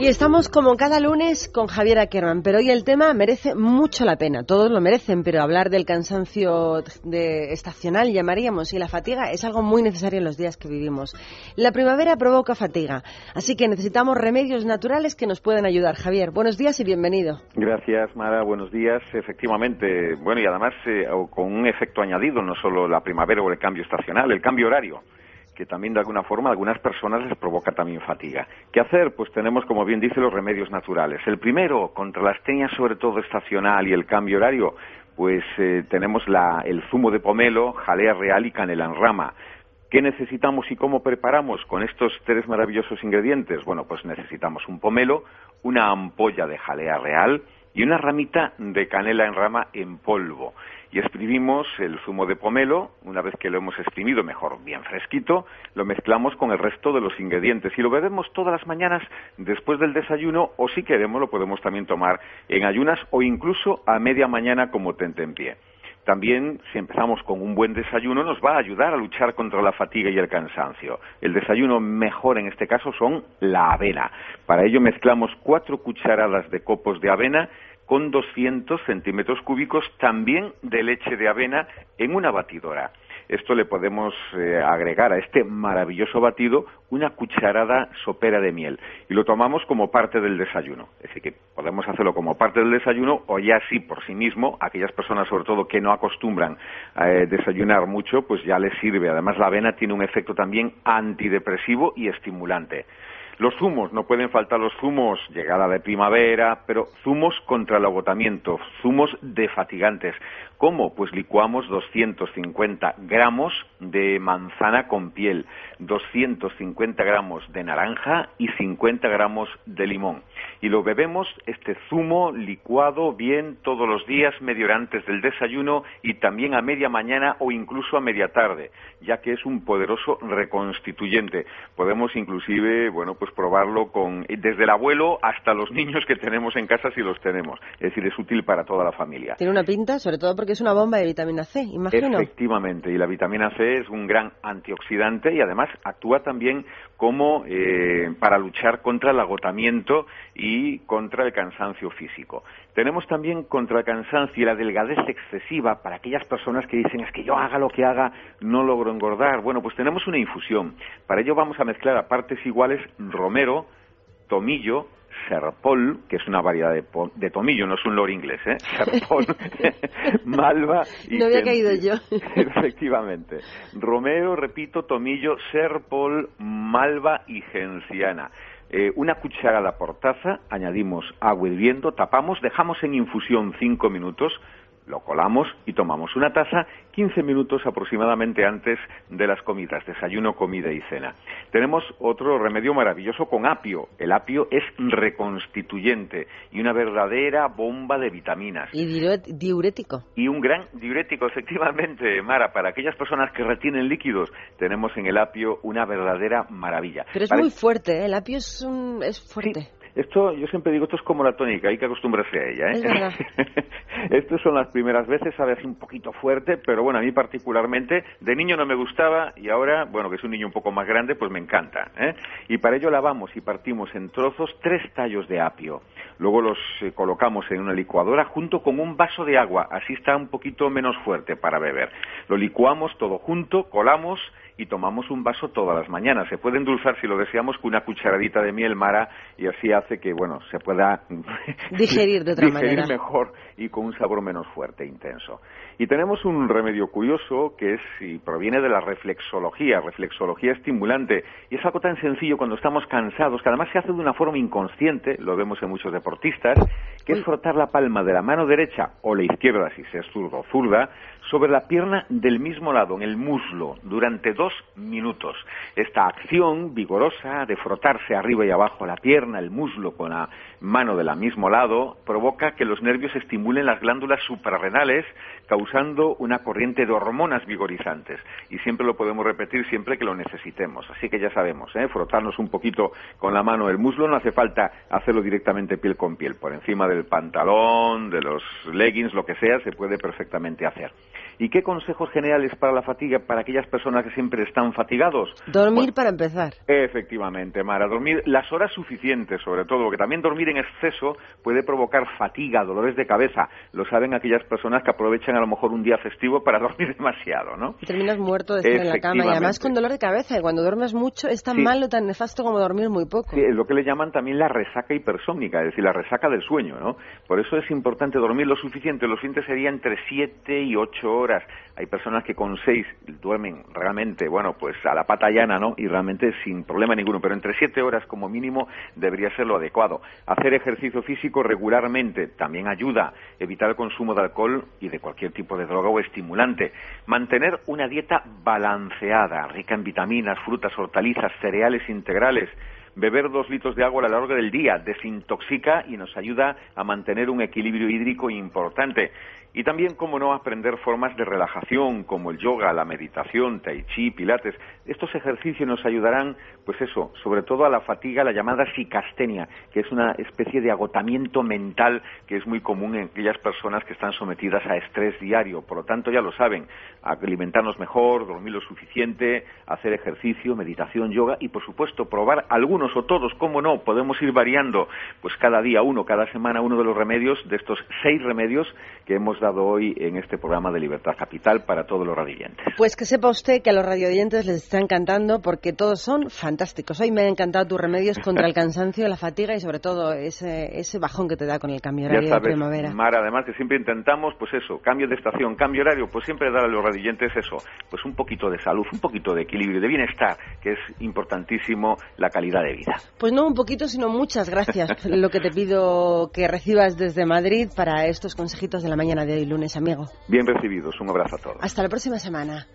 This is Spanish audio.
Y estamos como cada lunes con Javier Ackerman, pero hoy el tema merece mucho la pena, todos lo merecen, pero hablar del cansancio de estacional, llamaríamos, y la fatiga es algo muy necesario en los días que vivimos. La primavera provoca fatiga, así que necesitamos remedios naturales que nos puedan ayudar. Javier, buenos días y bienvenido. Gracias, Mara, buenos días. Efectivamente, bueno, y además eh, con un efecto añadido, no solo la primavera o el cambio estacional, el cambio horario que también de alguna forma a algunas personas les provoca también fatiga. ¿Qué hacer? Pues tenemos, como bien dice, los remedios naturales. El primero, contra la astenia sobre todo estacional y el cambio horario, pues eh, tenemos el zumo de pomelo, jalea real y canela en rama. ¿Qué necesitamos y cómo preparamos con estos tres maravillosos ingredientes? Bueno, pues necesitamos un pomelo, una ampolla de jalea real y una ramita de canela en rama en polvo y exprimimos el zumo de pomelo, una vez que lo hemos exprimido, mejor bien fresquito, lo mezclamos con el resto de los ingredientes y lo bebemos todas las mañanas después del desayuno o si queremos lo podemos también tomar en ayunas o incluso a media mañana como pie. También, si empezamos con un buen desayuno, nos va a ayudar a luchar contra la fatiga y el cansancio. El desayuno mejor en este caso son la avena. Para ello mezclamos cuatro cucharadas de copos de avena con 200 centímetros cúbicos también de leche de avena en una batidora. Esto le podemos eh, agregar a este maravilloso batido una cucharada sopera de miel y lo tomamos como parte del desayuno. Es decir, que podemos hacerlo como parte del desayuno o ya sí por sí mismo, aquellas personas sobre todo que no acostumbran a eh, desayunar mucho, pues ya les sirve. Además la avena tiene un efecto también antidepresivo y estimulante. Los zumos, no pueden faltar los zumos, llegada de primavera, pero zumos contra el agotamiento, zumos defatigantes. ¿Cómo? Pues licuamos 250 gramos de manzana con piel, 250 gramos de naranja y 50 gramos de limón. Y lo bebemos, este zumo licuado bien todos los días, medio hora antes del desayuno y también a media mañana o incluso a media tarde, ya que es un poderoso reconstituyente. Podemos inclusive, bueno, pues probarlo con, desde el abuelo hasta los niños que tenemos en casa si los tenemos. Es decir, es útil para toda la familia. Tiene una pinta, sobre todo porque que es una bomba de vitamina C, imagino. Efectivamente, y la vitamina C es un gran antioxidante y además actúa también como eh, para luchar contra el agotamiento y contra el cansancio físico. Tenemos también contra el cansancio y la delgadez excesiva para aquellas personas que dicen es que yo haga lo que haga no logro engordar. Bueno, pues tenemos una infusión. Para ello vamos a mezclar a partes iguales romero, tomillo, serpol, que es una variedad de, tomillo, no es un loro inglés, ¿eh? Serpol, malva y... No había caído yo. Efectivamente. Romero, repito, tomillo, serpol, malva y genciana. Eh, una cucharada por taza, añadimos agua hirviendo, tapamos, dejamos en infusión cinco minutos, lo colamos y tomamos una taza 15 minutos aproximadamente antes de las comidas, desayuno, comida y cena. Tenemos otro remedio maravilloso con apio. El apio es reconstituyente y una verdadera bomba de vitaminas. Y diurético. Y un gran diurético, efectivamente, Mara. Para aquellas personas que retienen líquidos, tenemos en el apio una verdadera maravilla. Pero es muy fuerte, ¿eh? el apio es, un, es fuerte. Esto, yo siempre digo, esto es como la tónica, hay que acostumbrarse a ella. ¿eh? Estas son las primeras veces, a veces un poquito fuerte, pero bueno, a mí particularmente, de niño no me gustaba y ahora, bueno, que es un niño un poco más grande, pues me encanta. ¿eh? Y para ello lavamos y partimos en trozos tres tallos de apio. Luego los eh, colocamos en una licuadora junto con un vaso de agua, así está un poquito menos fuerte para beber. Lo licuamos todo junto, colamos y tomamos un vaso todas las mañanas. Se puede endulzar si lo deseamos con una cucharadita de miel mara y así hace que bueno se pueda digerir de otra digerir mejor y con un sabor menos fuerte e intenso. Y tenemos un remedio curioso que es y proviene de la reflexología, reflexología estimulante y es algo tan sencillo cuando estamos cansados que además se hace de una forma inconsciente, lo vemos en muchos deportistas, que es frotar la palma de la mano derecha o la izquierda si se es zurdo o zurda sobre la pierna del mismo lado, en el muslo, durante dos minutos. Esta acción vigorosa de frotarse arriba y abajo la pierna, el muslo con la mano del mismo lado, provoca que los nervios estimulen las glándulas suprarrenales, causando una corriente de hormonas vigorizantes. Y siempre lo podemos repetir siempre que lo necesitemos. Así que ya sabemos, ¿eh? frotarnos un poquito con la mano el muslo, no hace falta hacerlo directamente piel con piel, por encima del pantalón, de los leggings, lo que sea, se puede perfectamente hacer. ¿Y qué consejos generales para la fatiga para aquellas personas que siempre están fatigados? Dormir para empezar. Efectivamente, Mara, dormir las horas suficientes, sobre todo, porque también dormir en exceso puede provocar fatiga, dolores de cabeza. Lo saben aquellas personas que aprovechan a lo mejor un día festivo para dormir demasiado, ¿no? Y terminas muerto de estar en la cama y además con dolor de cabeza. Y cuando duermes mucho es tan malo, tan nefasto como dormir muy poco. Sí, lo que le llaman también la resaca hipersónica, es decir, la resaca del sueño, ¿no? Por eso es importante dormir lo suficiente. Los fines sería entre 7 y 8 horas. Hay personas que con 6 duermen realmente, bueno, pues a la pata llana, ¿no? Y realmente sin problema ninguno. Pero entre 7 horas como mínimo debería ser lo adecuado. Hacer ejercicio físico regularmente también ayuda. Evitar el consumo de alcohol y de cualquier tipo de droga o estimulante. Mantener una dieta balanceada, rica en vitaminas, frutas, hortalizas, cereales integrales Beber dos litros de agua a lo largo del día desintoxica y nos ayuda a mantener un equilibrio hídrico importante. Y también, como no, aprender formas de relajación como el yoga, la meditación, tai chi, pilates. Estos ejercicios nos ayudarán, pues eso, sobre todo a la fatiga, la llamada psicastenia, que es una especie de agotamiento mental que es muy común en aquellas personas que están sometidas a estrés diario. Por lo tanto, ya lo saben, alimentarnos mejor, dormir lo suficiente, hacer ejercicio, meditación, yoga y, por supuesto, probar algunos o todos, como no, podemos ir variando, pues cada día uno, cada semana uno de los remedios, de estos seis remedios que hemos dado hoy en este programa de Libertad Capital para todos los radioyentes. Pues que sepa usted que a los radioyentes les está encantando porque todos son fantásticos. Hoy me han encantado tus remedios contra el cansancio, la fatiga y sobre todo ese, ese bajón que te da con el cambio horario de primavera. Mar, además que siempre intentamos, pues eso, cambio de estación, cambio horario, pues siempre dar a los radioyentes eso, pues un poquito de salud, un poquito de equilibrio, de bienestar, que es importantísimo la calidad de vida. Pues no un poquito, sino muchas gracias. Lo que te pido que recibas desde Madrid para estos consejitos de la mañana de hoy lunes, amigo. Bien recibidos. Un abrazo a todos. Hasta la próxima semana.